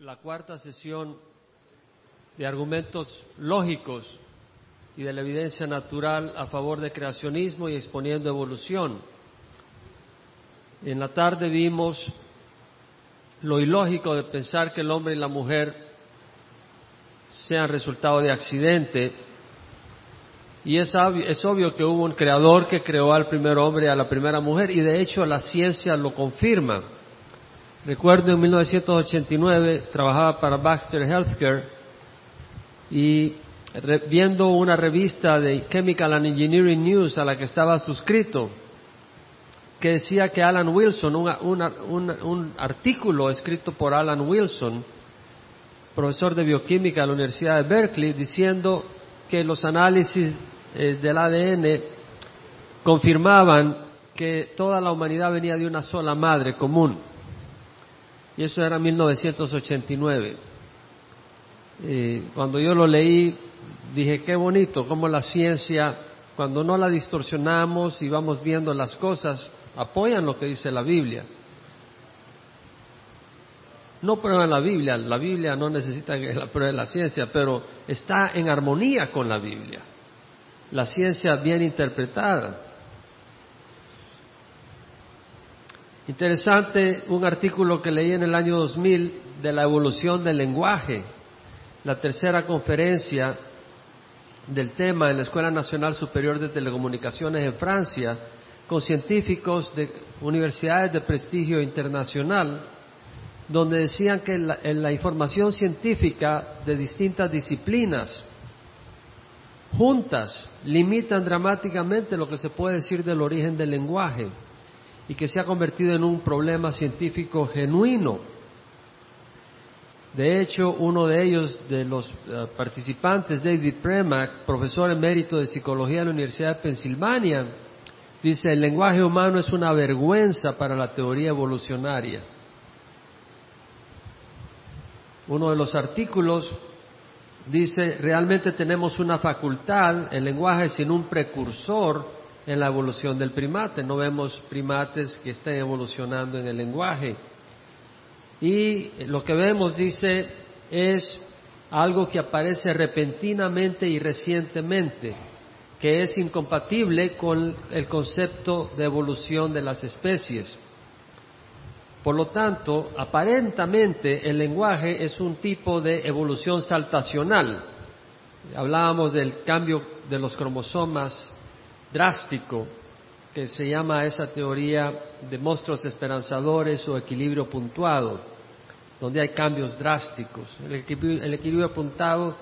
la cuarta sesión de argumentos lógicos y de la evidencia natural a favor del creacionismo y exponiendo evolución. En la tarde vimos lo ilógico de pensar que el hombre y la mujer sean resultado de accidente. Y es es obvio, que hubo un creador que creó al primer hombre y a la primera mujer, y de hecho la ciencia lo confirma. Recuerdo en 1989 trabajaba para Baxter Healthcare y viendo una revista de Chemical and Engineering News a la que estaba suscrito, que decía que Alan Wilson, un artículo escrito por Alan Wilson, profesor de bioquímica de la Universidad de Berkeley, diciendo que los análisis eh, del ADN confirmaban que toda la humanidad venía de una sola madre común. Y eso era 1989. cuando yo lo leí, dije, qué bonito, cómo la ciencia, cuando no la distorsionamos y vamos viendo las cosas, apoyan lo que dice la Biblia. No prueban la Biblia, la Biblia no necesita que la pruebe la ciencia, pero está en armonía con la Biblia. La ciencia bien interpretada. Interesante un artículo que leí en el año 2000 de la evolución del lenguaje, la tercera conferencia del tema en la Escuela Nacional Superior de Telecomunicaciones en Francia, con científicos de universidades de prestigio internacional, donde decían que la, la información científica de distintas disciplinas juntas limitan dramáticamente lo que se puede decir del origen del lenguaje y que se ha convertido en un problema científico genuino. De hecho, uno de ellos, de los eh, participantes, David Premack, profesor emérito de psicología de la Universidad de Pensilvania, dice, el lenguaje humano es una vergüenza para la teoría evolucionaria. Uno de los artículos dice, realmente tenemos una facultad, el lenguaje sin un precursor, en la evolución del primate. No vemos primates que estén evolucionando en el lenguaje. Y lo que vemos, dice, es algo que aparece repentinamente y recientemente, que es incompatible con el concepto de evolución de las especies. Por lo tanto, aparentemente el lenguaje es un tipo de evolución saltacional. Hablábamos del cambio de los cromosomas drástico que se llama esa teoría de monstruos esperanzadores o equilibrio puntuado, donde hay cambios drásticos. El equilibrio, puntuado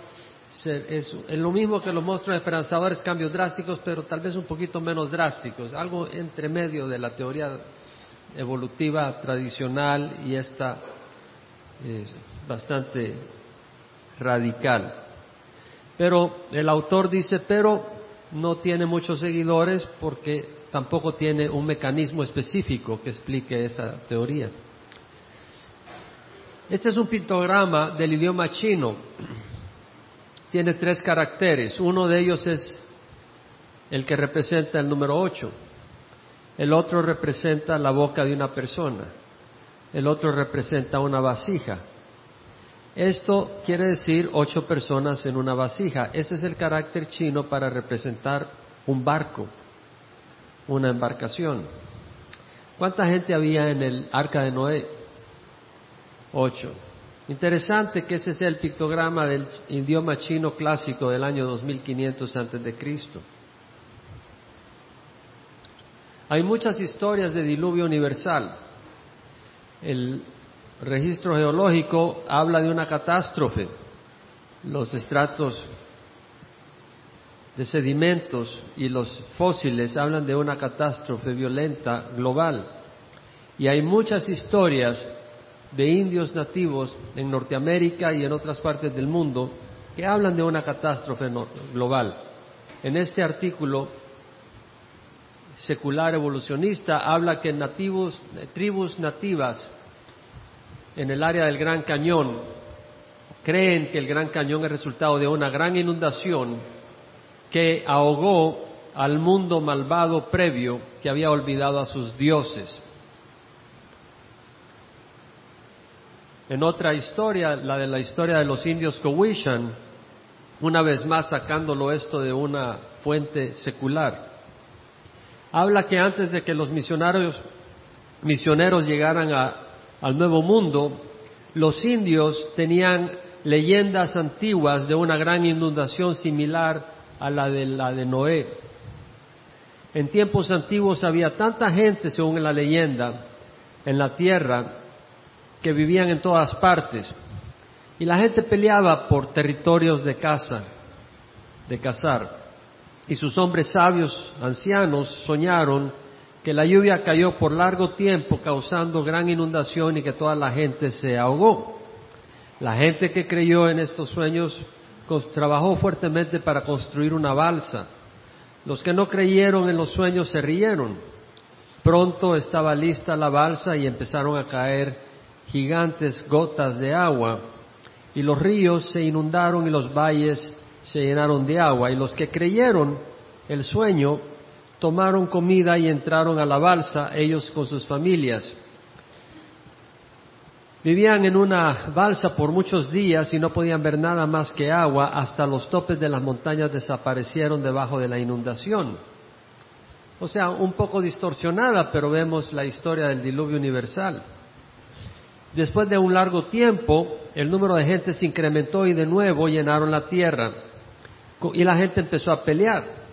es, lo mismo que los monstruos esperanzadores, cambios drásticos, pero tal vez un poquito menos drásticos, algo entre medio de la teoría evolutiva tradicional y esta es bastante radical. Pero el autor dice, pero no tiene muchos seguidores porque tampoco tiene un mecanismo específico que explique esa teoría. Este es un pictograma del idioma chino. Tiene tres caracteres. Uno de ellos es el que representa el número ocho. El otro representa la boca de una persona. El otro representa una vasija. Esto quiere decir ocho personas en una vasija. Ese es el carácter chino para representar un barco, una embarcación. ¿Cuánta gente había en el arca de Noé? Ocho. Interesante que ese sea el pictograma del idioma chino clásico del año 2500 antes de Cristo. Hay muchas historias de diluvio universal. El registro geológico habla de una catástrofe. Los estratos de sedimentos y los fósiles hablan de una catástrofe violenta global. Y hay muchas historias de indios nativos en Norteamérica y en otras partes del mundo que hablan de una catástrofe global. En este artículo secular evolucionista habla que nativos, tribus nativas en el área del Gran Cañón creen que el Gran Cañón es resultado de una gran inundación que ahogó al mundo malvado previo que había olvidado a sus dioses. en otra historia, la de la historia de los indios Cowishan, una vez más sacándolo esto de una fuente secular. Habla que antes de que los misioneros, misioneros llegaran al Nuevo Mundo, los indios tenían leyendas antiguas de una gran inundación similar a la de la de Noé. En tiempos antiguos había tanta gente, según la leyenda, en la tierra que vivían en todas partes. Y la gente peleaba por territorios de casa, de cazar. Y sus hombres sabios, ancianos, soñaron que la lluvia cayó por largo tiempo causando gran inundación y que toda la gente se ahogó. La gente que creyó en estos sueños trabajó fuertemente para construir una balsa. Los que no creyeron en los sueños se rieron. Pronto estaba lista la balsa y empezaron a caer gigantes gotas de agua y los ríos se inundaron y los valles se llenaron de agua y los que creyeron el sueño tomaron comida y entraron a la balsa ellos con sus familias Vivían en una balsa por muchos días y no podían ver nada más que agua hasta los topes de las montañas desaparecieron debajo de la inundación. O sea, un poco distorsionada, pero vemos la historia del diluvio universal. Después de un largo tiempo, el número de gente se incrementó y de nuevo llenaron la tierra. Y la gente empezó a pelear.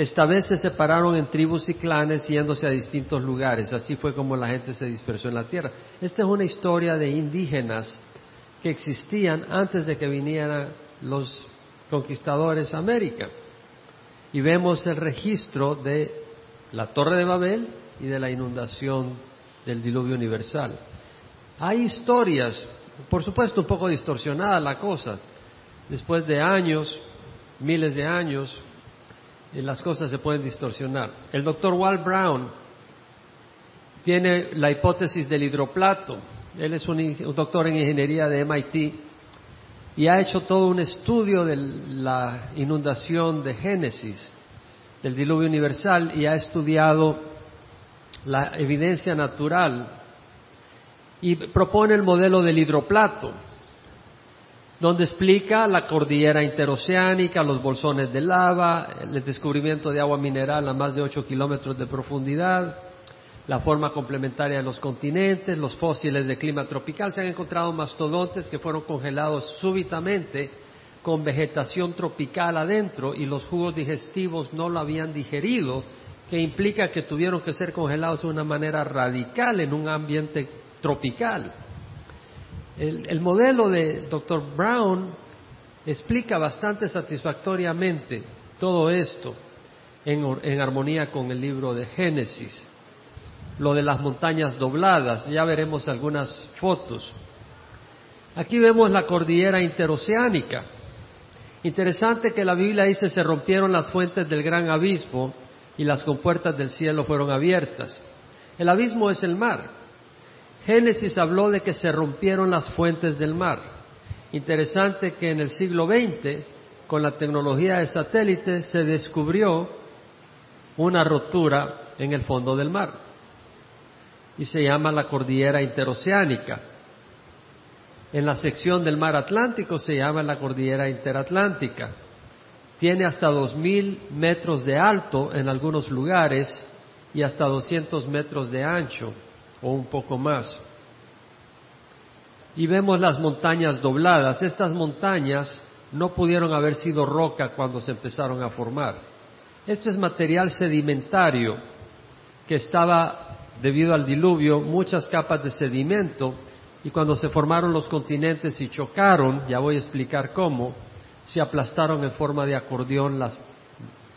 Esta vez se separaron en tribus y clanes yéndose a distintos lugares. Así fue como la gente se dispersó en la tierra. Esta es una historia de indígenas que existían antes de que vinieran los conquistadores a América. Y vemos el registro de la Torre de Babel y de la inundación del diluvio universal. Hay historias, por supuesto un poco distorsionada la cosa, después de años, miles de años, las cosas se pueden distorsionar. El doctor Walt Brown tiene la hipótesis del hidroplato. Él es un, doctor en ingeniería de MIT y ha hecho todo un estudio de la inundación de Génesis, del diluvio universal, y ha estudiado la evidencia natural y propone el modelo del hidroplato donde explica la cordillera interoceánica, los bolsones de lava, el descubrimiento de agua mineral a más de 8 kilómetros de profundidad, la forma complementaria de los continentes, los fósiles de clima tropical. Se han encontrado mastodontes que fueron congelados súbitamente con vegetación tropical adentro y los jugos digestivos no lo habían digerido, que implica que tuvieron que ser congelados de una manera radical en un ambiente tropical. El, modelo de Dr. Brown explica bastante satisfactoriamente todo esto en, en, armonía con el libro de Génesis. Lo de las montañas dobladas, ya veremos algunas fotos. Aquí vemos la cordillera interoceánica. Interesante que la Biblia dice se rompieron las fuentes del gran abismo y las compuertas del cielo fueron abiertas. El abismo es el mar. Génesis habló de que se rompieron las fuentes del mar. Interesante que en el siglo XX, con la tecnología de satélite, se descubrió una rotura en el fondo del mar y se llama la cordillera interoceánica. En la sección del mar Atlántico se llama la cordillera interatlántica. Tiene hasta dos mil metros de alto en algunos lugares y hasta 200 metros de ancho o un poco más. Y vemos las montañas dobladas. Estas montañas no pudieron haber sido roca cuando se empezaron a formar. Esto es material sedimentario que estaba, debido al diluvio, muchas capas de sedimento y cuando se formaron los continentes y chocaron, ya voy a explicar cómo, se aplastaron en forma de acordeón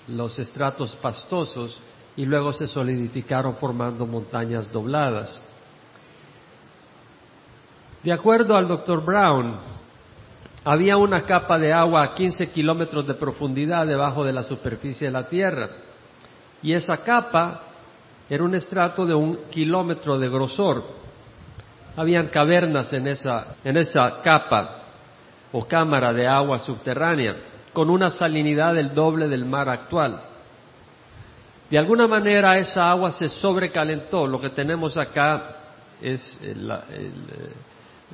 los estratos pastosos y luego se solidificaron formando montañas dobladas. De acuerdo al doctor Brown, había una capa de agua a 15 kilómetros de profundidad debajo de la superficie de la Tierra. Y esa capa era un estrato de un kilómetro de grosor. Habían cavernas en esa, en esa capa o cámara de agua subterránea, con una salinidad del doble del mar actual. De alguna manera esa agua se sobrecalentó. Lo que tenemos acá es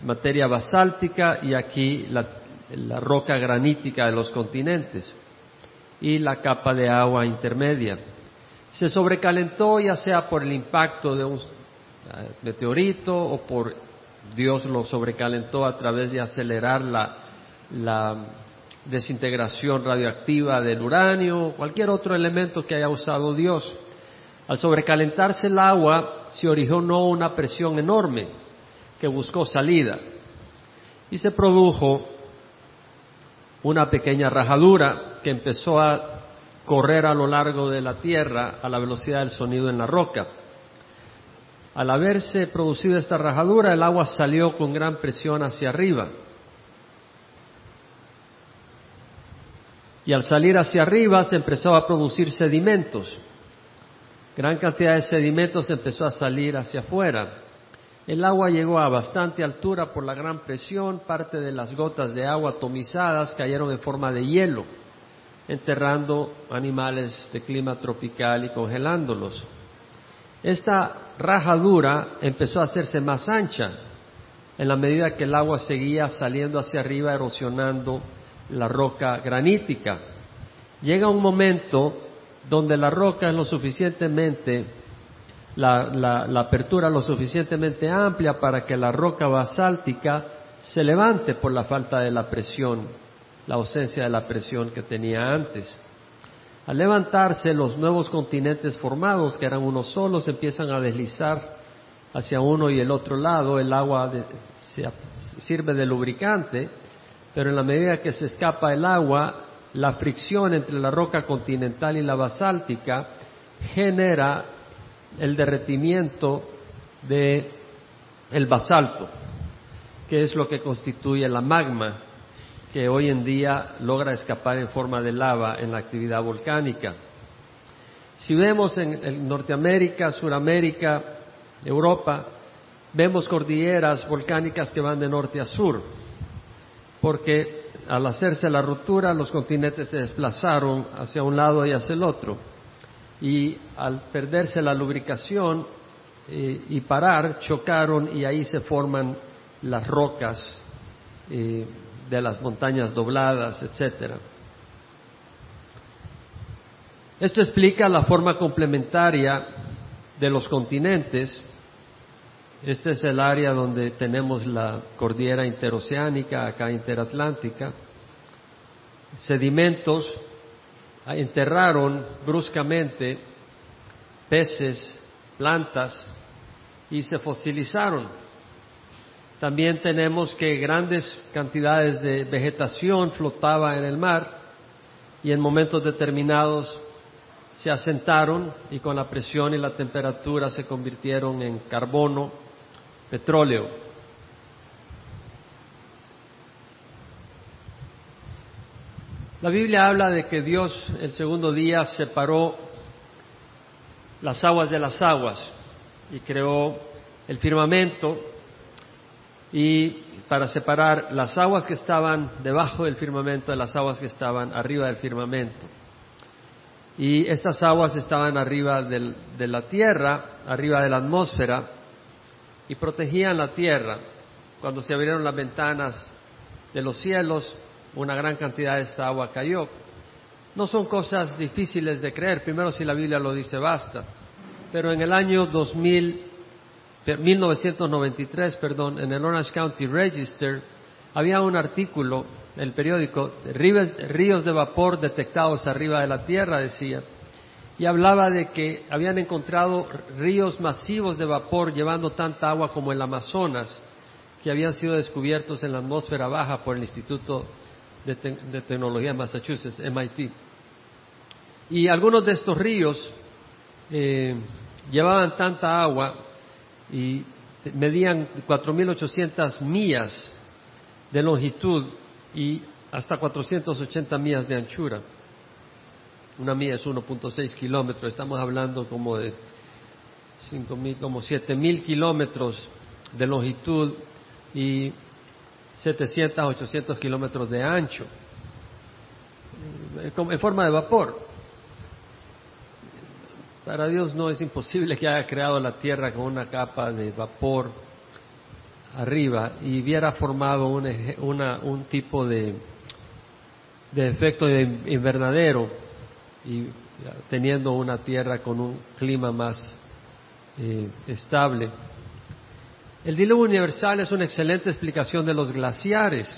materia basáltica y aquí la, la roca granítica de los continentes y la capa de agua intermedia. Se sobrecalentó ya sea por el impacto de un eh, meteorito o por Dios lo sobrecalentó a través de acelerar la, la desintegración radioactiva del uranio, cualquier otro elemento que haya usado Dios. Al sobrecalentarse el agua se originó una presión enorme que buscó salida y se produjo una pequeña rajadura que empezó a correr a lo largo de la tierra a la velocidad del sonido en la roca. Al haberse producido esta rajadura, el agua salió con gran presión hacia arriba. Y al salir hacia arriba se empezó a producir sedimentos. Gran cantidad de sedimentos empezó a salir hacia afuera. El agua llegó a bastante altura por la gran presión, parte de las gotas de agua atomizadas cayeron en forma de hielo, enterrando animales de clima tropical y congelándolos. Esta rajadura empezó a hacerse más ancha en la medida que el agua seguía saliendo hacia arriba, erosionando la roca granítica. Llega un momento donde la roca es lo suficientemente la, apertura lo suficientemente amplia para que la roca basáltica se levante por la falta de la presión, la ausencia de la presión que tenía antes. Al levantarse, los nuevos continentes formados, que eran unos solos, empiezan a deslizar hacia uno y el otro lado. El agua sirve de lubricante, pero en la medida que se escapa el agua, la fricción entre la roca continental y la basáltica genera el derretimiento de el basalto, que es lo que constituye la magma que hoy en día logra escapar en forma de lava en la actividad volcánica. Si vemos en, Norteamérica, Suramérica, Europa, vemos cordilleras volcánicas que van de norte a sur, porque al hacerse la ruptura los continentes se desplazaron hacia un lado y hacia el otro y al perderse la lubricación eh, y parar, chocaron y ahí se forman las rocas eh, de las montañas dobladas, etcétera. Esto explica la forma complementaria de los continentes. Este es el área donde tenemos la cordillera interoceánica, acá interatlántica, sedimentos enterraron bruscamente peces, plantas y se fosilizaron. También tenemos que grandes cantidades de vegetación flotaba en el mar y en momentos determinados se asentaron y con la presión y la temperatura se convirtieron en carbono, petróleo. La Biblia habla de que Dios el segundo día separó las aguas de las aguas y creó el firmamento y para separar las aguas que estaban debajo del firmamento de las aguas que estaban arriba del firmamento. Y estas aguas estaban arriba de la tierra, arriba de la atmósfera, y protegían la tierra. Cuando se abrieron las ventanas de los cielos, una gran cantidad de esta agua cayó. No son cosas difíciles de creer, primero si la Biblia lo dice basta, pero en el año 2000, 1993, perdón, en el Orange County Register había un artículo, el periódico, ríos de vapor detectados arriba de la Tierra, decía, y hablaba de que habían encontrado ríos masivos de vapor llevando tanta agua como el Amazonas, que habían sido descubiertos en la atmósfera baja por el Instituto de, Tecnología de Massachusetts, MIT. Y algunos de estos ríos eh, llevaban tanta agua y medían 4.800 millas de longitud y hasta 480 millas de anchura. Una milla es 1.6 kilómetros, estamos hablando como de 5.000, como 7.000 kilómetros de longitud y 700 800 kilómetros de ancho, eh, en forma de vapor. Para Dios no es imposible que haya creado la tierra con una capa de vapor arriba y hubiera formado un, un tipo de, de efecto de invernadero y teniendo una tierra con un clima más eh, estable. El diluvio universal es una excelente explicación de los glaciares.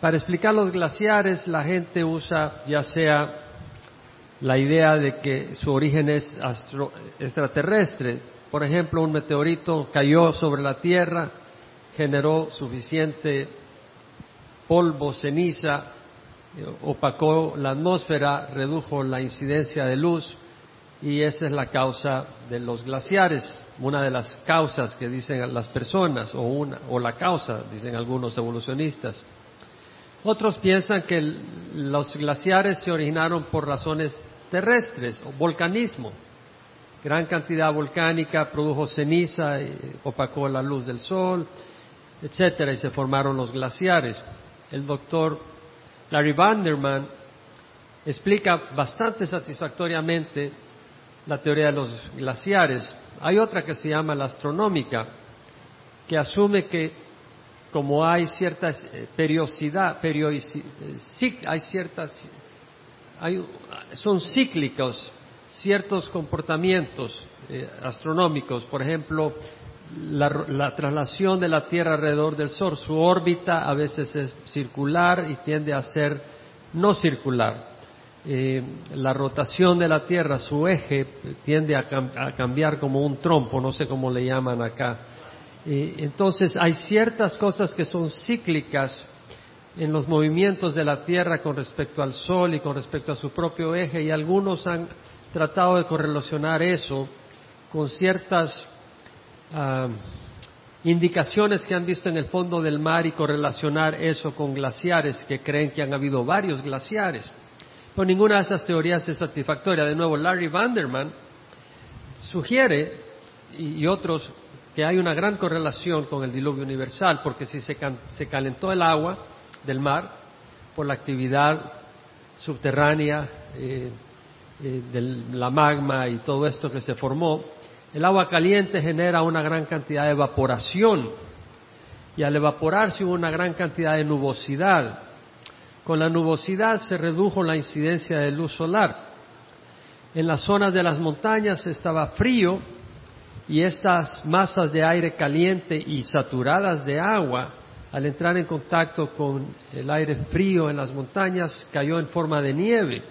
Para explicar los glaciares, la gente usa ya sea la idea de que su origen es extraterrestre. Por ejemplo, un meteorito cayó sobre la Tierra, generó suficiente polvo, ceniza, opacó la atmósfera, redujo la incidencia de luz y esa es la causa de los glaciares, una de las causas que dicen las personas o una o la causa dicen algunos evolucionistas. Otros piensan que los glaciares se originaron por razones terrestres o volcanismo. Gran cantidad volcánica produjo ceniza, y opacó la luz del sol, etcétera, y se formaron los glaciares. El doctor Larry Vanderman explica bastante satisfactoriamente la teoría de los glaciares. Hay otra que se llama la astronómica, que asume que como hay cierta eh, periodicidad, eh, hay ciertas, son cíclicos ciertos comportamientos eh, astronómicos, por ejemplo, la, traslación de la Tierra alrededor del Sol, su órbita a veces es circular y tiende a ser no circular. Eh, la rotación de la Tierra, su eje, tiende a, cambiar como un trompo, no sé cómo le llaman acá. Eh, entonces hay ciertas cosas que son cíclicas en los movimientos de la Tierra con respecto al Sol y con respecto a su propio eje y algunos han tratado de correlacionar eso con ciertas ah, indicaciones que han visto en el fondo del mar y correlacionar eso con glaciares que creen que han habido varios glaciares. Pero ninguna de esas teorías es satisfactoria. De nuevo, Larry Vanderman sugiere, y, otros, que hay una gran correlación con el diluvio universal, porque si se, calentó el agua del mar por la actividad subterránea eh, eh, de la magma y todo esto que se formó, el agua caliente genera una gran cantidad de evaporación y al evaporarse hubo una gran cantidad de nubosidad con la nubosidad se redujo la incidencia de luz solar. En las zonas de las montañas estaba frío y estas masas de aire caliente y saturadas de agua, al entrar en contacto con el aire frío en las montañas, cayó en forma de nieve.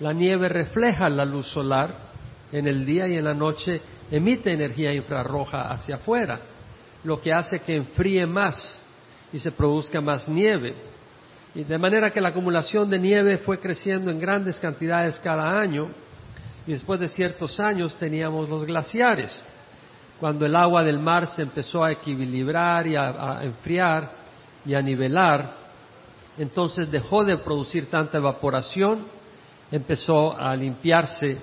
La nieve refleja la luz solar en el día y en la noche emite energía infrarroja hacia afuera, lo que hace que enfríe más y se produzca más nieve. Y de manera que la acumulación de nieve fue creciendo en grandes cantidades cada año y después de ciertos años teníamos los glaciares. Cuando el agua del mar se empezó a equilibrar y a, a enfriar y a nivelar, entonces dejó de producir tanta evaporación, empezó a limpiarse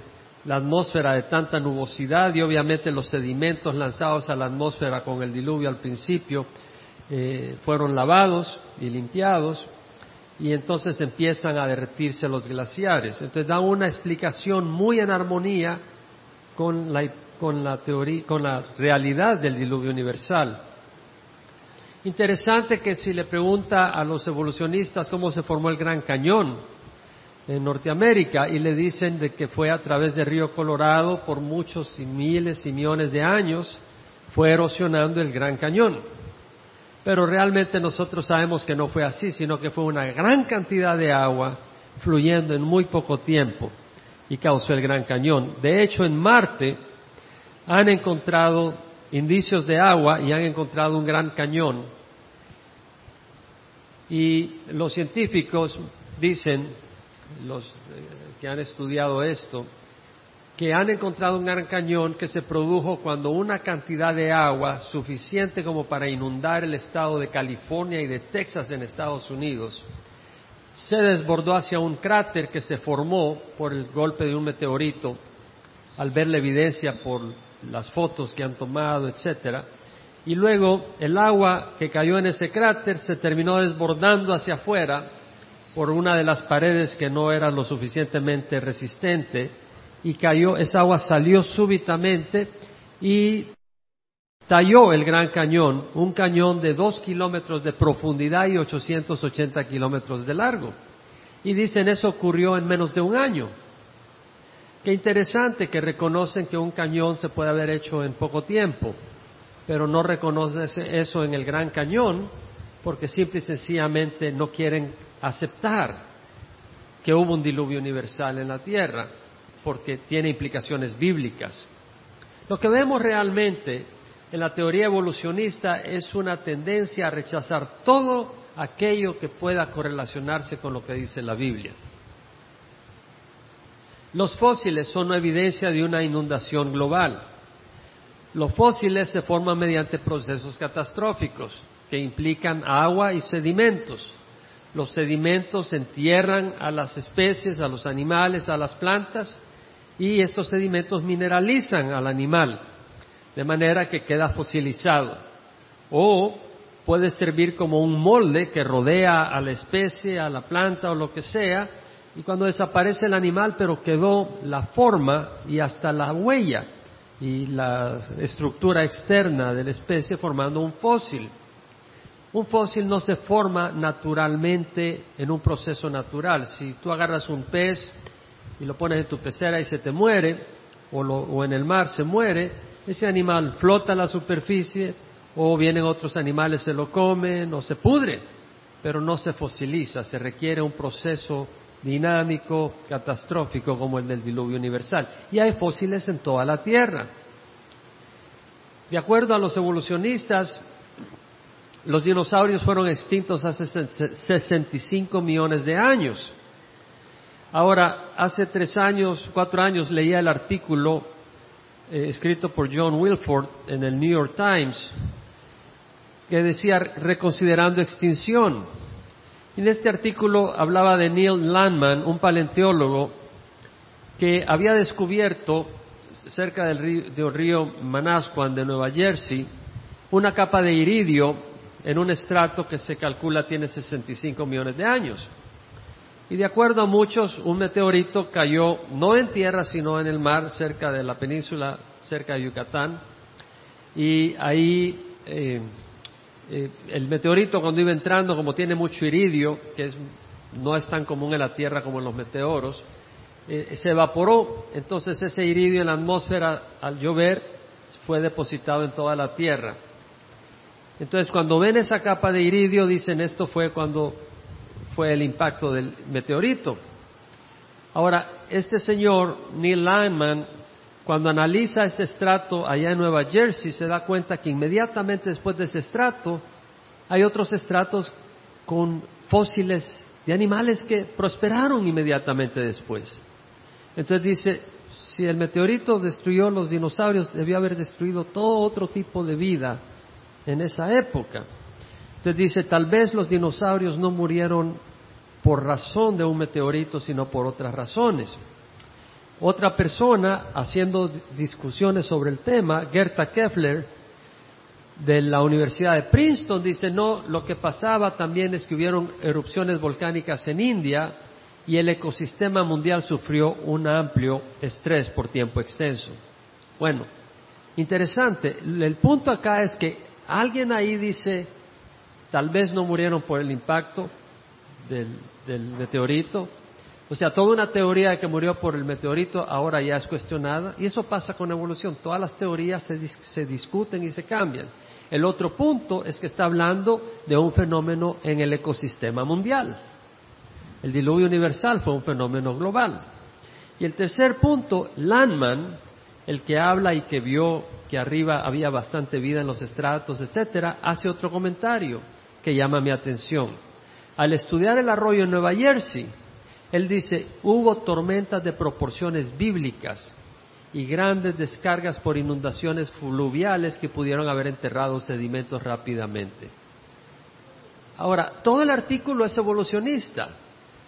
la atmósfera de tanta nubosidad y obviamente los sedimentos lanzados a la atmósfera con el diluvio al principio eh, fueron lavados y limpiados y entonces empiezan a derretirse los glaciares. Entonces da una explicación muy en armonía con la, con la teoría, con la realidad del diluvio universal. Interesante que si le pregunta a los evolucionistas cómo se formó el Gran Cañón en Norteamérica y le dicen de que fue a través del río Colorado por muchos y miles y millones de años, fue erosionando el Gran Cañón. Pero realmente nosotros sabemos que no fue así, sino que fue una gran cantidad de agua fluyendo en muy poco tiempo y causó el Gran Cañón. De hecho, en Marte han encontrado indicios de agua y han encontrado un gran cañón. Y los científicos dicen, los eh, que han estudiado esto, que han encontrado un gran cañón que se produjo cuando una cantidad de agua suficiente como para inundar el estado de California y de Texas en Estados Unidos se desbordó hacia un cráter que se formó por el golpe de un meteorito al ver la evidencia por las fotos que han tomado, etcétera. Y luego el agua que cayó en ese cráter se terminó desbordando hacia afuera por una de las paredes que no era lo suficientemente resistente y cayó, esa agua salió súbitamente y talló el Gran Cañón, un cañón de dos kilómetros de profundidad y 880 kilómetros de largo. Y dicen eso ocurrió en menos de un año. Qué interesante que reconocen que un cañón se puede haber hecho en poco tiempo, pero no reconocen eso en el Gran Cañón porque simple y sencillamente no quieren aceptar que hubo un diluvio universal en la tierra, porque tiene implicaciones bíblicas. Lo que vemos realmente en la teoría evolucionista es una tendencia a rechazar todo aquello que pueda correlacionarse con lo que dice la Biblia. Los fósiles son una evidencia de una inundación global. Los fósiles se forman mediante procesos catastróficos que implican agua y sedimentos. Los sedimentos entierran a las especies, a los animales, a las plantas y estos sedimentos mineralizan al animal de manera que queda fosilizado. O puede servir como un molde que rodea a la especie, a la planta o lo que sea, y cuando desaparece el animal, pero quedó la forma y hasta la huella y la estructura externa de la especie formando un fósil. Un fósil no se forma naturalmente en un proceso natural. Si tú agarras un pez y lo pones en tu pecera y se te muere, o, o en el mar se muere, ese animal flota a la superficie o vienen otros animales, se lo comen o se pudre, pero no se fosiliza, se requiere un proceso dinámico, catastrófico como el del diluvio universal. Y hay fósiles en toda la Tierra. De acuerdo a los evolucionistas, los dinosaurios fueron extintos hace 65 millones de años. Ahora, hace tres años, cuatro años, leía el artículo eh, escrito por John Wilford en el New York Times, que decía reconsiderando extinción. En este artículo hablaba de Neil Landman, un paleontólogo que había descubierto cerca del río, río Manasquan de Nueva Jersey una capa de iridio en un estrato que se calcula tiene 65 millones de años. Y de acuerdo a muchos, un meteorito cayó no en tierra, sino en el mar, cerca de la península, cerca de Yucatán. Y ahí eh, eh, el meteorito cuando iba entrando, como tiene mucho iridio, que no es tan común en la tierra como en los meteoros, eh, se evaporó. Entonces ese iridio en la atmósfera, al llover, fue depositado en toda la tierra. Entonces cuando ven esa capa de iridio, dicen esto fue cuando fue el impacto del meteorito. Ahora, este señor, Neil Lyman, cuando analiza ese estrato allá en Nueva Jersey, se da cuenta que inmediatamente después de ese estrato hay otros estratos con fósiles de animales que prosperaron inmediatamente después. Entonces dice, si el meteorito destruyó los dinosaurios, debió haber destruido todo otro tipo de vida en esa época. Entonces dice, tal vez los dinosaurios no murieron por razón de un meteorito, sino por otras razones. Otra persona, haciendo discusiones sobre el tema, Gerta Keffler, de la Universidad de Princeton, dice, no, lo que pasaba también es que hubieron erupciones volcánicas en India y el ecosistema mundial sufrió un amplio estrés por tiempo extenso. Bueno, interesante. El punto acá es que alguien ahí dice, tal vez no murieron por el impacto del, meteorito. O sea, toda una teoría de que murió por el meteorito ahora ya es cuestionada. Y eso pasa con evolución. Todas las teorías se, se discuten y se cambian. El otro punto es que está hablando de un fenómeno en el ecosistema mundial. El diluvio universal fue un fenómeno global. Y el tercer punto, Landman, el que habla y que vio que arriba había bastante vida en los estratos, etcétera, hace otro comentario que llama mi atención. Al estudiar el arroyo en Nueva Jersey, él dice, hubo tormentas de proporciones bíblicas y grandes descargas por inundaciones fluviales que pudieron haber enterrado sedimentos rápidamente. Ahora, todo el artículo es evolucionista,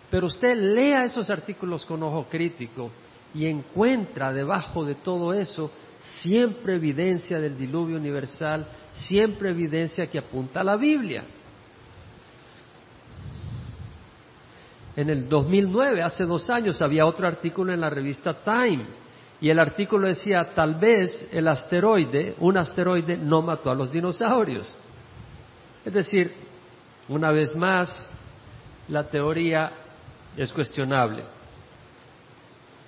pero usted lea esos artículos con ojo crítico y encuentra debajo de todo eso siempre evidencia del diluvio universal, siempre evidencia que apunta a la Biblia. En el 2009, hace dos años, había otro artículo en la revista Time Y el artículo decía, tal vez el asteroide, un asteroide no mató a los dinosaurios. Es decir, una vez más, la teoría es cuestionable.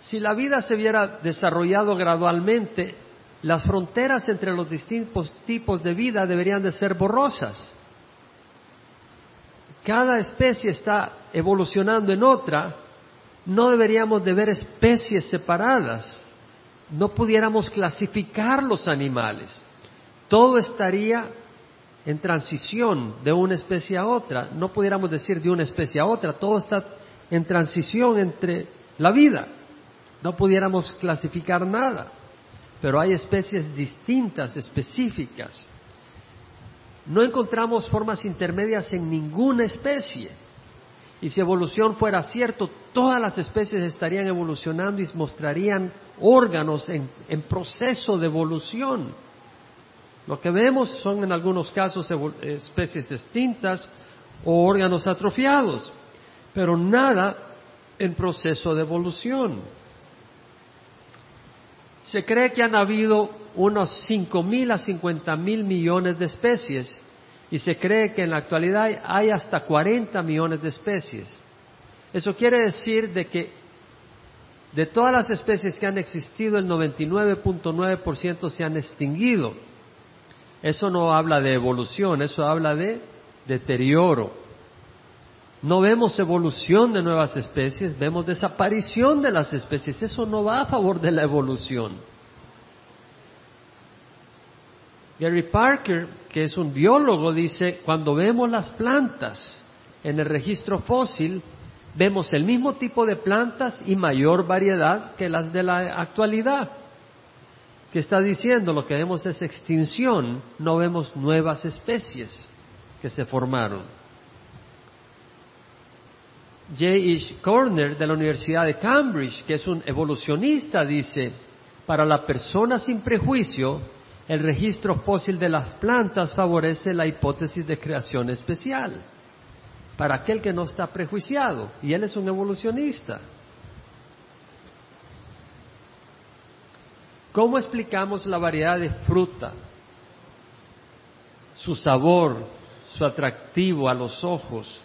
Si la vida se hubiera desarrollado gradualmente, las fronteras entre los distintos tipos de vida deberían de ser borrosas. Cada especie está evolucionando en otra, no deberíamos de ver especies separadas no pudiéramos clasificar los animales. Todo estaría en transición de una especie a otra. No pudiéramos decir de una especie a otra. Todo está en transición entre la vida. No pudiéramos clasificar nada. Pero hay especies distintas, específicas. No encontramos formas intermedias en ninguna especie. Y si evolución fuera cierto, todas las especies estarían evolucionando y mostrarían órganos en, proceso de evolución. Lo que vemos son en algunos casos especies distintas o órganos atrofiados, pero nada en proceso de evolución. Se cree que han habido unos cinco mil a cincuenta mil millones de especies y se cree que en la actualidad hay hasta 40 millones de especies. Eso quiere decir de que de todas las especies que han existido, el 99.9% se han extinguido. Eso no habla de evolución, eso habla de deterioro. No vemos evolución de nuevas especies, vemos desaparición de las especies. Eso no va a favor de la evolución. Gary Parker, que es un biólogo, dice, cuando vemos las plantas en el registro fósil, vemos el mismo tipo de plantas y mayor variedad que las de la actualidad. ¿Qué está diciendo? Lo que vemos es extinción, no vemos nuevas especies que se formaron. J. H. Corner de la Universidad de Cambridge, que es un evolucionista, dice, para la persona sin prejuicio, el registro fósil de las plantas favorece la hipótesis de creación especial para aquel que no está prejuiciado, y él es un evolucionista. ¿Cómo explicamos la variedad de fruta, su sabor, su atractivo a los ojos?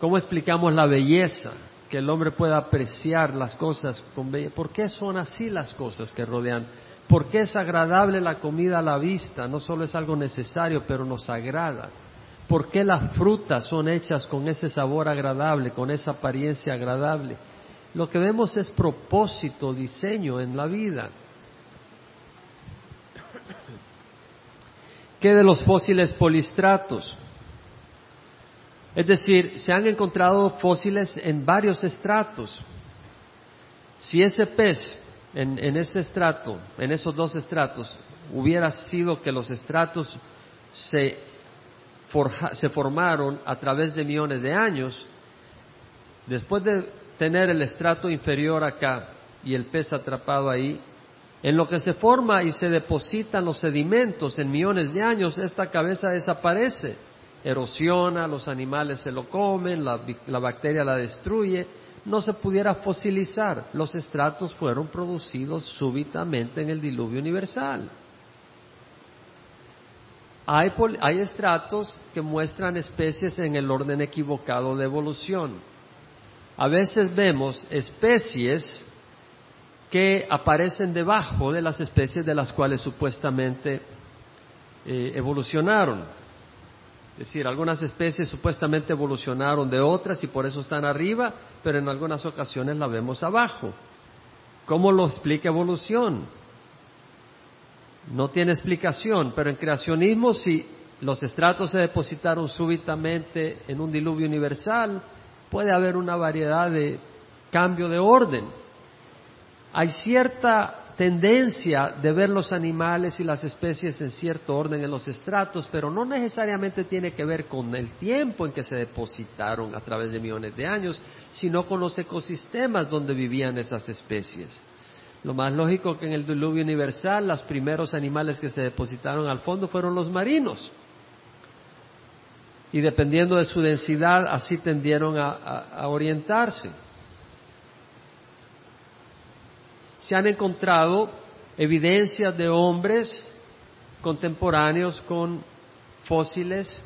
¿Cómo explicamos la belleza, que el hombre pueda apreciar las cosas con belleza? ¿Por qué son así las cosas que rodean ¿Por qué es agradable la comida a la vista? No solo es algo necesario, pero nos agrada. ¿Por qué las frutas son hechas con ese sabor agradable, con esa apariencia agradable? Lo que vemos es propósito, diseño en la vida. ¿Qué de los fósiles polistratos? Es decir, se han encontrado fósiles en varios estratos. Si ese pez en, ese estrato, en esos dos estratos, hubiera sido que los estratos se, se formaron a través de millones de años, después de tener el estrato inferior acá y el pez atrapado ahí, en lo que se forma y se depositan los sedimentos en millones de años, esta cabeza desaparece, erosiona, los animales se lo comen, la bacteria la destruye, no se pudiera fosilizar. Los estratos fueron producidos súbitamente en el diluvio universal. Hay, estratos que muestran especies en el orden equivocado de evolución. A veces vemos especies que aparecen debajo de las especies de las cuales supuestamente eh, evolucionaron. Es decir, algunas especies supuestamente evolucionaron de otras y por eso están arriba, pero en algunas ocasiones la vemos abajo. ¿Cómo lo explica evolución? No tiene explicación, pero en creacionismo si los estratos se depositaron súbitamente en un diluvio universal, puede haber una variedad de cambio de orden. Hay cierta tendencia de ver los animales y las especies en cierto orden en los estratos, pero no necesariamente tiene que ver con el tiempo en que se depositaron a través de millones de años, sino con los ecosistemas donde vivían esas especies. Lo más lógico que en el diluvio universal los primeros animales que se depositaron al fondo fueron los marinos. Y dependiendo de su densidad, así tendieron a, a orientarse. Se han encontrado evidencias de hombres contemporáneos con fósiles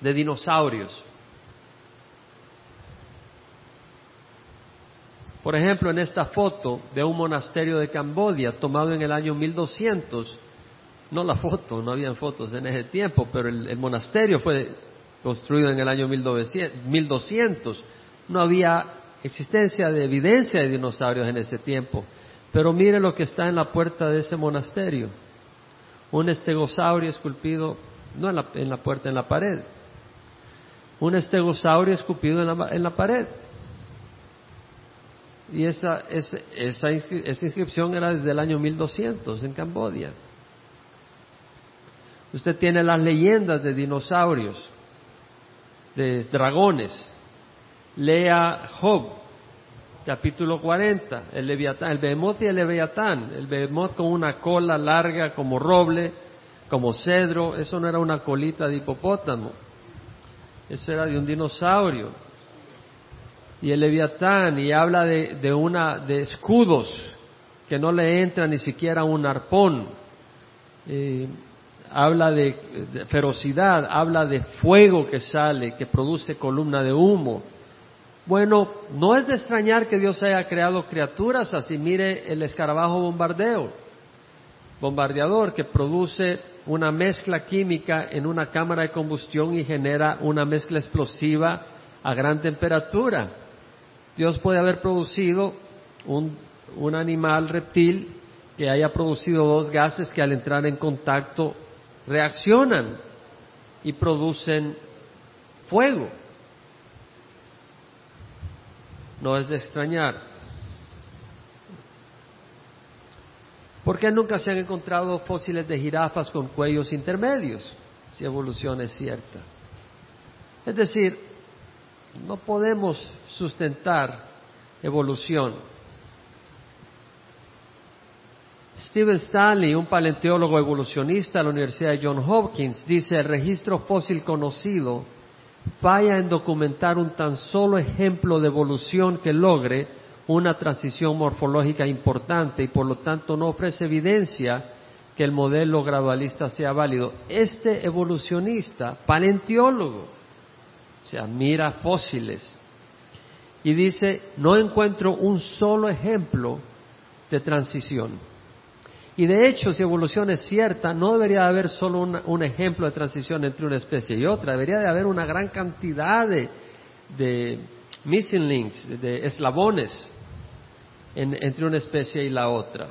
de dinosaurios. Por ejemplo, en esta foto de un monasterio de Camboya tomado en el año 1200, no la foto, no habían fotos en ese tiempo, pero el, monasterio fue construido en el año 1200. No había existencia de evidencia de dinosaurios en ese tiempo. Pero mire lo que está en la puerta de ese monasterio. Un estegosaurio esculpido, no en la, en la puerta, en la pared. Un estegosaurio esculpido en la, en la pared. Y esa, esa, esa, inscripción era desde el año 1200 en Camboya. Usted tiene las leyendas de dinosaurios, de dragones. Lea Job, capítulo 40, el Leviatán, el Behemoth y el Leviatán. El Behemoth con una cola larga como roble, como cedro, eso no era una colita de hipopótamo, eso era de un dinosaurio y el Leviatán y habla de, una de escudos que no le entra ni siquiera un arpón. Eh, habla de, ferocidad, habla de fuego que sale, que produce columna de humo. Bueno, no es de extrañar que Dios haya creado criaturas así. Mire el escarabajo bombardeo, bombardeador, que produce una mezcla química en una cámara de combustión y genera una mezcla explosiva a gran temperatura. Dios puede haber producido un, un animal reptil que haya producido dos gases que al entrar en contacto reaccionan y producen fuego. No es de extrañar. ¿Por qué nunca se han encontrado fósiles de jirafas con cuellos intermedios? Si evolución es cierta. Es decir, no podemos sustentar evolución. Stephen Stanley, un paleontólogo evolucionista de la Universidad de Johns Hopkins, dice el registro fósil conocido falla en documentar un tan solo ejemplo de evolución que logre una transición morfológica importante y por lo tanto no ofrece evidencia que el modelo gradualista sea válido. Este evolucionista, paleontólogo, o sea, mira fósiles. Y dice, no encuentro un solo ejemplo de transición. Y de hecho, si evolución es cierta, no debería haber solo un, ejemplo de transición entre una especie y otra, debería de haber una gran cantidad de, missing links, de eslabones entre una especie y la otra.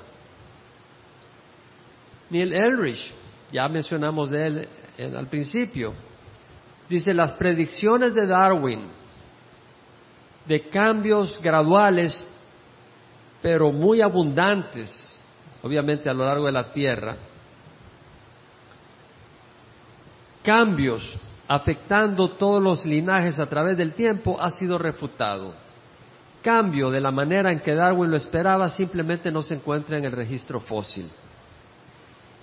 Neil Elrich, ya mencionamos de él al principio, Dice, las predicciones de Darwin de cambios graduales, pero muy abundantes, obviamente a lo largo de la Tierra, cambios afectando todos los linajes a través del tiempo, ha sido refutado. Cambio de la manera en que Darwin lo esperaba simplemente no se encuentra en el registro fósil.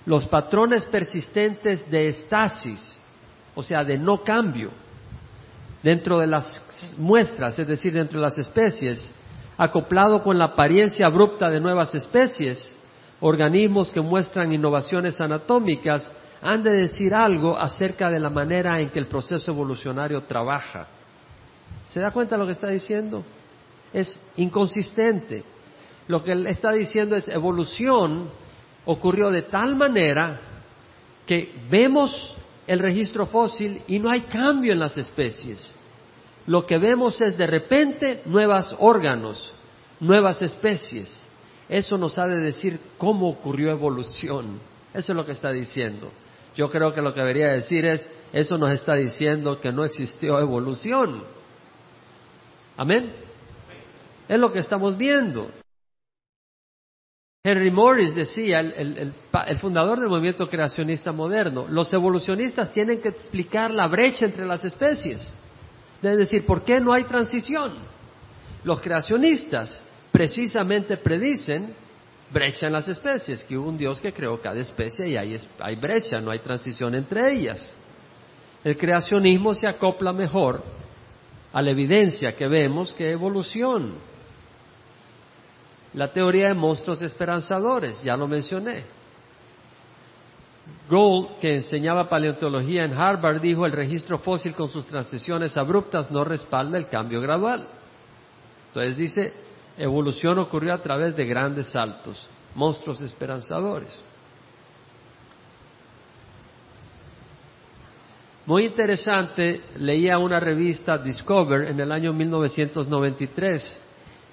Los patrones persistentes de estasis o sea, de no cambio dentro de las muestras, es decir, dentro de las especies, acoplado con la apariencia abrupta de nuevas especies, organismos que muestran innovaciones anatómicas, han de decir algo acerca de la manera en que el proceso evolucionario trabaja. ¿Se da cuenta de lo que está diciendo? Es inconsistente. Lo que él está diciendo es evolución ocurrió de tal manera que vemos el registro fósil y no hay cambio en las especies. Lo que vemos es de repente nuevos órganos, nuevas especies. Eso nos ha de decir cómo ocurrió evolución. Eso es lo que está diciendo. Yo creo que lo que debería decir es, eso nos está diciendo que no existió evolución. Amén. Es lo que estamos viendo. Henry Morris decía, el, fundador del movimiento creacionista moderno, los evolucionistas tienen que explicar la brecha entre las especies. Es decir, ¿por qué no hay transición? Los creacionistas precisamente predicen brecha en las especies, que hubo un Dios que creó cada especie y hay, hay brecha, no hay transición entre ellas. El creacionismo se acopla mejor a la evidencia que vemos que evolución. La teoría de monstruos esperanzadores, ya lo mencioné. Gould, que enseñaba paleontología en Harvard, dijo el registro fósil con sus transiciones abruptas no respalda el cambio gradual. Entonces dice, evolución ocurrió a través de grandes saltos, monstruos esperanzadores. Muy interesante, leía una revista Discover en el año 1993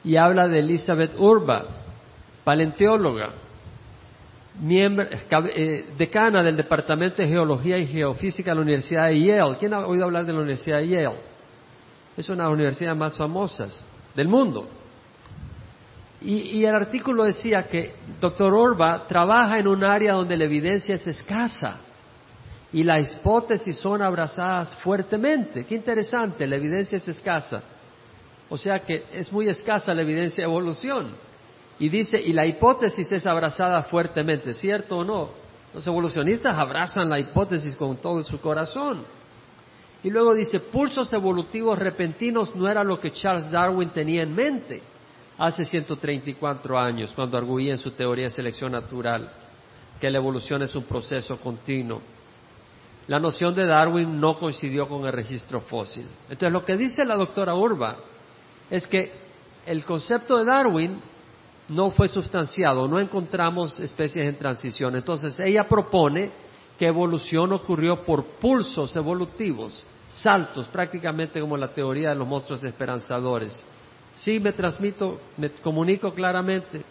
y habla de Elizabeth Urba, paleontóloga, eh, decana del Departamento de Geología y Geofísica de la Universidad de Yale. ¿Quién ha oído hablar de la Universidad de Yale? Es una de las universidades más famosas del mundo. Y, el artículo decía que doctor Urba trabaja en un área donde la evidencia es escasa y las hipótesis son abrazadas fuertemente. Qué interesante, la evidencia es escasa. O sea que es muy escasa la evidencia de evolución. Y dice, y la hipótesis es abrazada fuertemente, ¿cierto o no? Los evolucionistas abrazan la hipótesis con todo su corazón. Y luego dice, pulsos evolutivos repentinos no era lo que Charles Darwin tenía en mente hace 134 años, cuando arguía en su teoría de selección natural que la evolución es un proceso continuo la noción de Darwin no coincidió con el registro fósil. Entonces, lo que dice la doctora Urba es que el concepto de Darwin no fue sustanciado, no encontramos especies en transición. Entonces, ella propone que evolución ocurrió por pulsos evolutivos, saltos, prácticamente como la teoría de los monstruos esperanzadores. Sí, me transmito, me comunico claramente.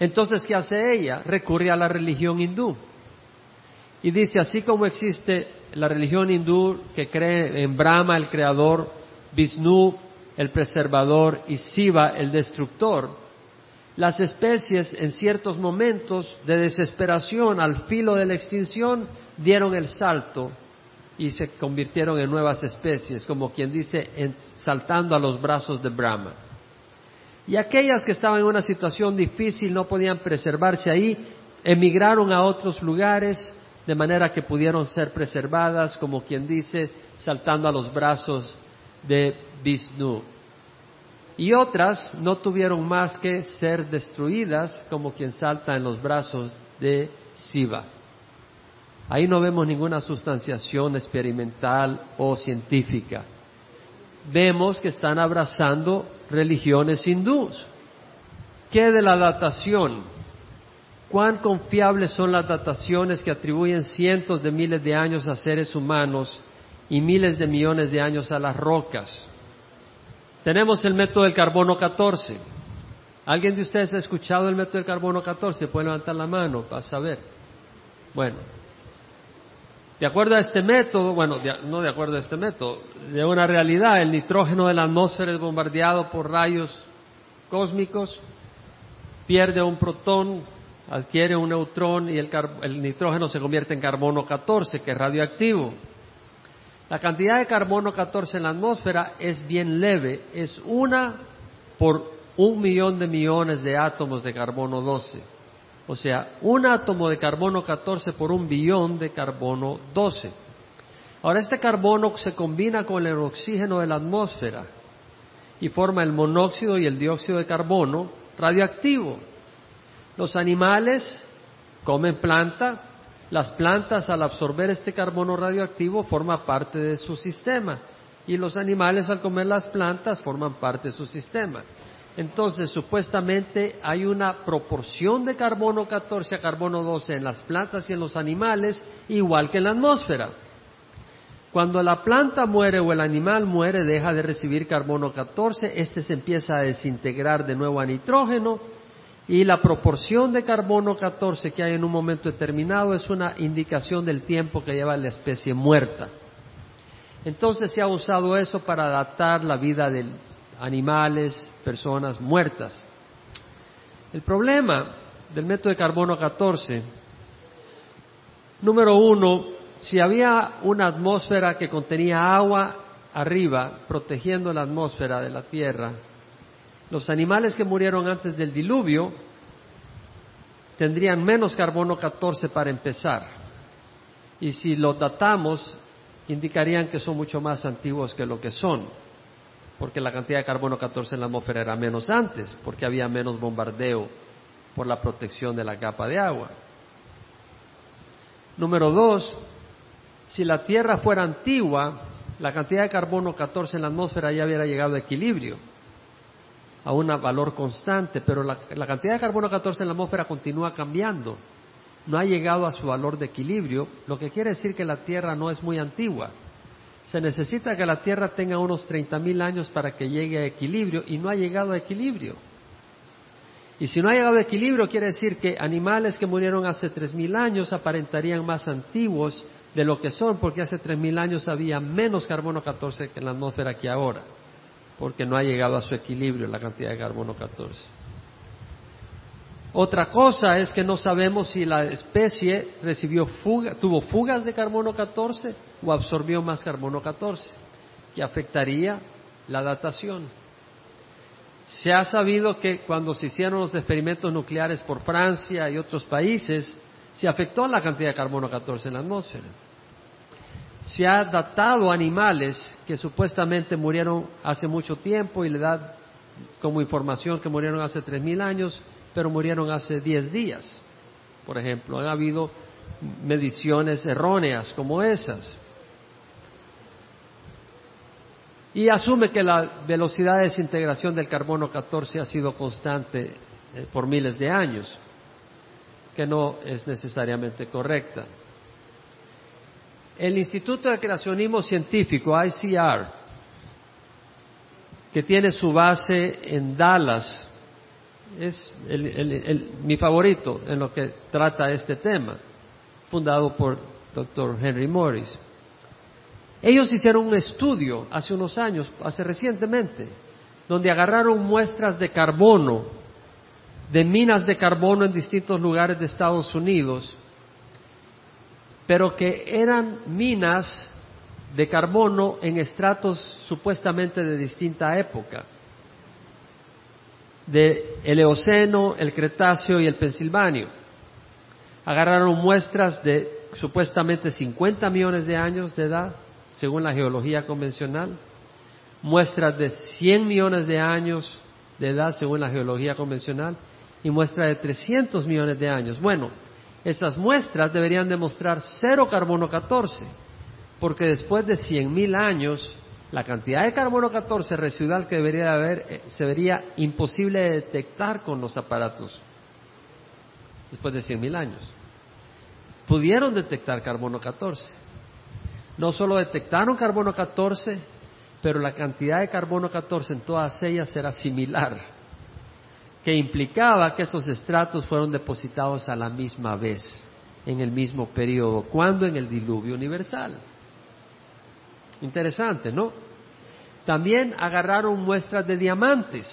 Entonces, ¿qué hace ella? Recurre a la religión hindú. Y dice, así como existe la religión hindú que cree en Brahma, el creador, Vishnu, el preservador, y Shiva, el destructor, las especies en ciertos momentos de desesperación al filo de la extinción dieron el salto y se convirtieron en nuevas especies, como quien dice, saltando a los brazos de Brahma. Y aquellas que estaban en una situación difícil, no podían preservarse ahí, emigraron a otros lugares, de manera que pudieron ser preservadas, como quien dice, saltando a los brazos de Vishnu. Y otras no tuvieron más que ser destruidas, como quien salta en los brazos de Shiva. Ahí no vemos ninguna sustanciación experimental o científica. Vemos que están abrazando religiones hindús. ¿Qué de la datación? cuán confiables son las dataciones que atribuyen cientos de miles de años a seres humanos y miles de millones de años a las rocas. Tenemos el método del carbono 14. ¿Alguien de ustedes ha escuchado el método del carbono 14? Puede levantar la mano para saber. Bueno, de acuerdo a este método, bueno, no de acuerdo a este método, de una realidad, el nitrógeno de la atmósfera es bombardeado por rayos cósmicos, pierde un protón, adquiere un neutrón y el, nitrógeno se convierte en carbono 14, que es radioactivo. La cantidad de carbono 14 en la atmósfera es bien leve, es una por un millón de millones de átomos de carbono 12. O sea, un átomo de carbono 14 por un billón de carbono 12. Ahora, este carbono se combina con el oxígeno de la atmósfera y forma el monóxido y el dióxido de carbono radioactivo. Los animales comen planta, las plantas al absorber este carbono radioactivo forman parte de su sistema y los animales al comer las plantas forman parte de su sistema. Entonces, supuestamente hay una proporción de carbono 14 a carbono 12 en las plantas y en los animales, igual que en la atmósfera. Cuando la planta muere o el animal muere, deja de recibir carbono 14, este se empieza a desintegrar de nuevo a nitrógeno y la proporción de carbono 14 que hay en un momento determinado es una indicación del tiempo que lleva la especie muerta. Entonces se ha usado eso para adaptar la vida de animales, personas muertas. El problema del método de carbono 14, número uno, si había una atmósfera que contenía agua arriba, protegiendo la atmósfera de la Tierra, los animales que murieron antes del diluvio tendrían menos carbono 14 para empezar. Y si los datamos, indicarían que son mucho más antiguos que lo que son. Porque la cantidad de carbono 14 en la atmósfera era menos antes, porque había menos bombardeo por la protección de la capa de agua. Número dos, si la Tierra fuera antigua, la cantidad de carbono 14 en la atmósfera ya hubiera llegado a equilibrio, a un valor constante, pero la, la, cantidad de carbono 14 en la atmósfera continúa cambiando. No ha llegado a su valor de equilibrio, lo que quiere decir que la Tierra no es muy antigua. Se necesita que la Tierra tenga unos 30.000 años para que llegue a equilibrio y no ha llegado a equilibrio. Y si no ha llegado a equilibrio, quiere decir que animales que murieron hace 3.000 años aparentarían más antiguos de lo que son, porque hace 3.000 años había menos carbono 14 que en la atmósfera que ahora, porque no ha llegado a su equilibrio la cantidad de carbono 14. Otra cosa es que no sabemos si la especie recibió fuga, tuvo fugas de carbono 14 o absorbió más carbono 14, que afectaría la datación. Se ha sabido que cuando se hicieron los experimentos nucleares por Francia y otros países, se afectó la cantidad de carbono 14 en la atmósfera. Se ha datado animales que supuestamente murieron hace mucho tiempo y le da como información que murieron hace 3.000 años pero murieron hace 10 días. Por ejemplo, han habido mediciones erróneas como esas. Y asume que la velocidad de desintegración del carbono 14 ha sido constante eh, por miles de años, que no es necesariamente correcta. El Instituto de Creacionismo Científico, ICR, que tiene su base en Dallas, es mi favorito en lo que trata este tema, fundado por Dr. Henry Morris. Ellos hicieron un estudio hace unos años, hace recientemente, donde agarraron muestras de carbono, de minas de carbono en distintos lugares de Estados Unidos, pero que eran minas de carbono en estratos supuestamente de distinta época del Eoceno, el Cretáceo y el Pensilvanio. Agarraron muestras de supuestamente 50 millones de años de edad, según la geología convencional, muestras de 100 millones de años de edad, según la geología convencional, y muestras de 300 millones de años. Bueno, esas muestras deberían demostrar cero carbono 14, porque después de 100.000 años la cantidad de carbono 14 residual que debería haber eh, se vería imposible de detectar con los aparatos después de 100.000 años. Pudieron detectar carbono 14. No solo detectaron carbono 14, pero la cantidad de carbono 14 en todas ellas era similar, que implicaba que esos estratos fueron depositados a la misma vez, en el mismo periodo, cuando en el diluvio universal. Interesante, ¿no? También agarraron muestras de diamantes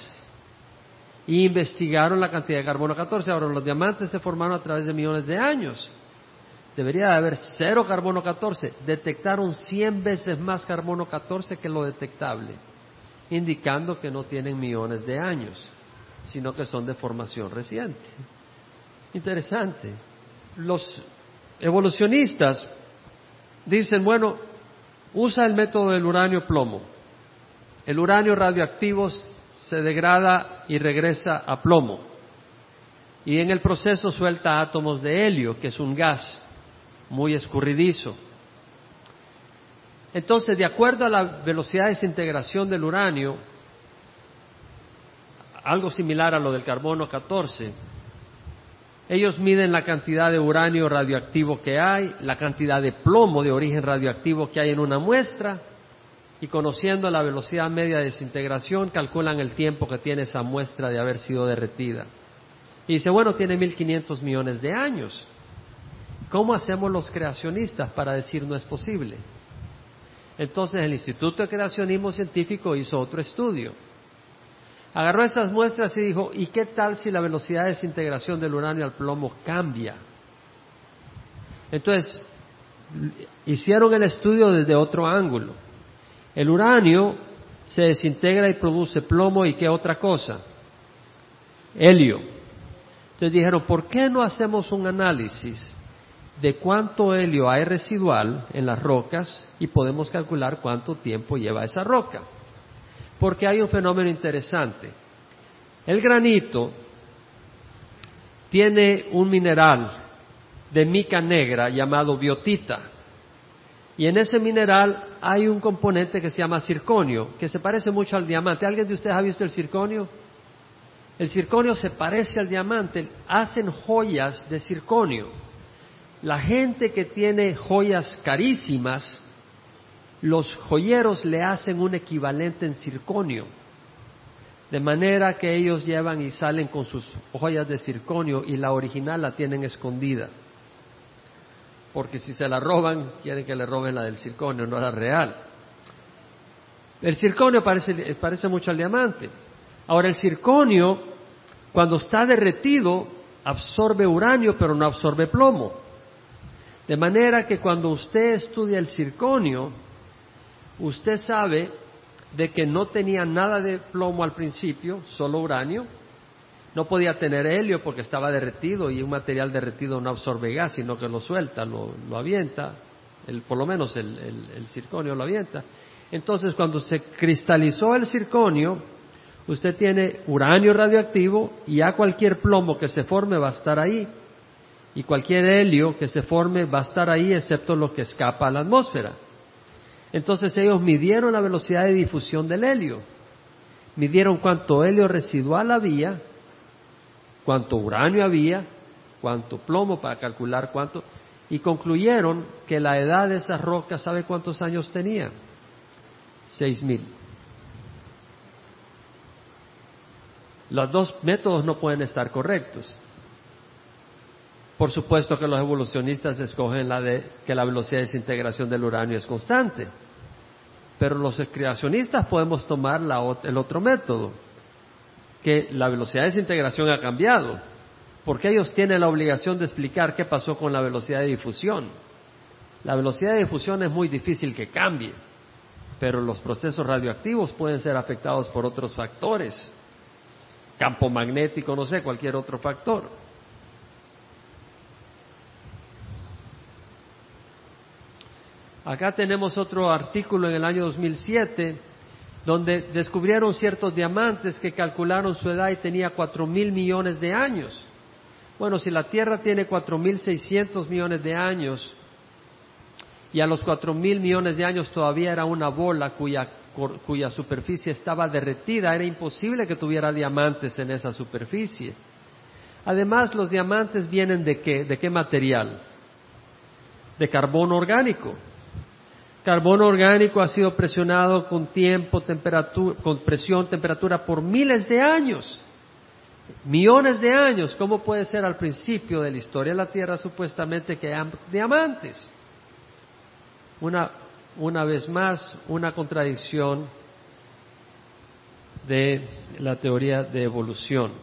e investigaron la cantidad de carbono 14. Ahora, los diamantes se formaron a través de millones de años. Debería de haber cero carbono 14. Detectaron 100 veces más carbono 14 que lo detectable, indicando que no tienen millones de años, sino que son de formación reciente. Interesante. Los evolucionistas dicen, bueno, Usa el método del uranio plomo. El uranio radioactivo se degrada y regresa a plomo. Y en el proceso suelta átomos de helio, que es un gas muy escurridizo. Entonces, de acuerdo a la velocidad de desintegración del uranio, algo similar a lo del carbono 14, ellos miden la cantidad de uranio radioactivo que hay, la cantidad de plomo de origen radioactivo que hay en una muestra y conociendo la velocidad media de desintegración calculan el tiempo que tiene esa muestra de haber sido derretida. Y dice, bueno, tiene 1.500 millones de años. ¿Cómo hacemos los creacionistas para decir no es posible? Entonces el Instituto de Creacionismo Científico hizo otro estudio Agarró esas muestras y dijo, ¿y qué tal si la velocidad de desintegración del uranio al plomo cambia? Entonces, hicieron el estudio desde otro ángulo. El uranio se desintegra y produce plomo y qué otra cosa? Helio. Entonces dijeron, ¿por qué no hacemos un análisis de cuánto helio hay residual en las rocas y podemos calcular cuánto tiempo lleva esa roca? Porque hay un fenómeno interesante. El granito tiene un mineral de mica negra llamado biotita. Y en ese mineral hay un componente que se llama circonio, que se parece mucho al diamante. ¿Alguien de ustedes ha visto el circonio? El circonio se parece al diamante. Hacen joyas de circonio. La gente que tiene joyas carísimas los joyeros le hacen un equivalente en circonio, de manera que ellos llevan y salen con sus joyas de circonio y la original la tienen escondida. Porque si se la roban, quieren que le roben la del circonio, no la real. El circonio parece, parece mucho al diamante. Ahora, el circonio, cuando está derretido, absorbe uranio, pero no absorbe plomo. De manera que cuando usted estudia el circonio, usted sabe de que no tenía nada de plomo al principio, solo uranio, no podía tener helio porque estaba derretido y un material derretido no absorbe gas, sino que lo suelta, lo, avienta, el, por lo menos el, el, circonio lo avienta. Entonces, cuando se cristalizó el circonio, usted tiene uranio radioactivo y ya cualquier plomo que se forme va a estar ahí. Y cualquier helio que se forme va a estar ahí, excepto lo que escapa a la atmósfera. Entonces ellos midieron la velocidad de difusión del helio, midieron cuánto helio residual había, cuánto uranio había, cuánto plomo para calcular cuánto, y concluyeron que la edad de esas rocas, ¿sabe cuántos años tenía? Seis mil. Los dos métodos no pueden estar correctos. Por supuesto que los evolucionistas escogen la de que la velocidad de desintegración del uranio es constante. Pero los creacionistas podemos tomar el otro método, que la velocidad de desintegración ha cambiado, porque ellos tienen la obligación de explicar qué pasó con la velocidad de difusión. La velocidad de difusión es muy difícil que cambie, pero los procesos radioactivos pueden ser afectados por otros factores, campo magnético, no sé, cualquier otro factor. Acá tenemos otro artículo en el año 2007 donde descubrieron ciertos diamantes que calcularon su edad y tenía cuatro mil millones de años. Bueno, si la Tierra tiene cuatro mil seiscientos millones de años y a los cuatro mil millones de años todavía era una bola cuya, superficie estaba derretida, era imposible que tuviera diamantes en esa superficie. Además, los diamantes vienen de qué? ¿De qué material? De carbono orgánico. Carbono orgánico ha sido presionado con tiempo, temperatura, con presión, temperatura por miles de años, millones de años. ¿Cómo puede ser al principio de la historia de la Tierra supuestamente que hay diamantes? Una, una vez más, una contradicción de la teoría de evolución.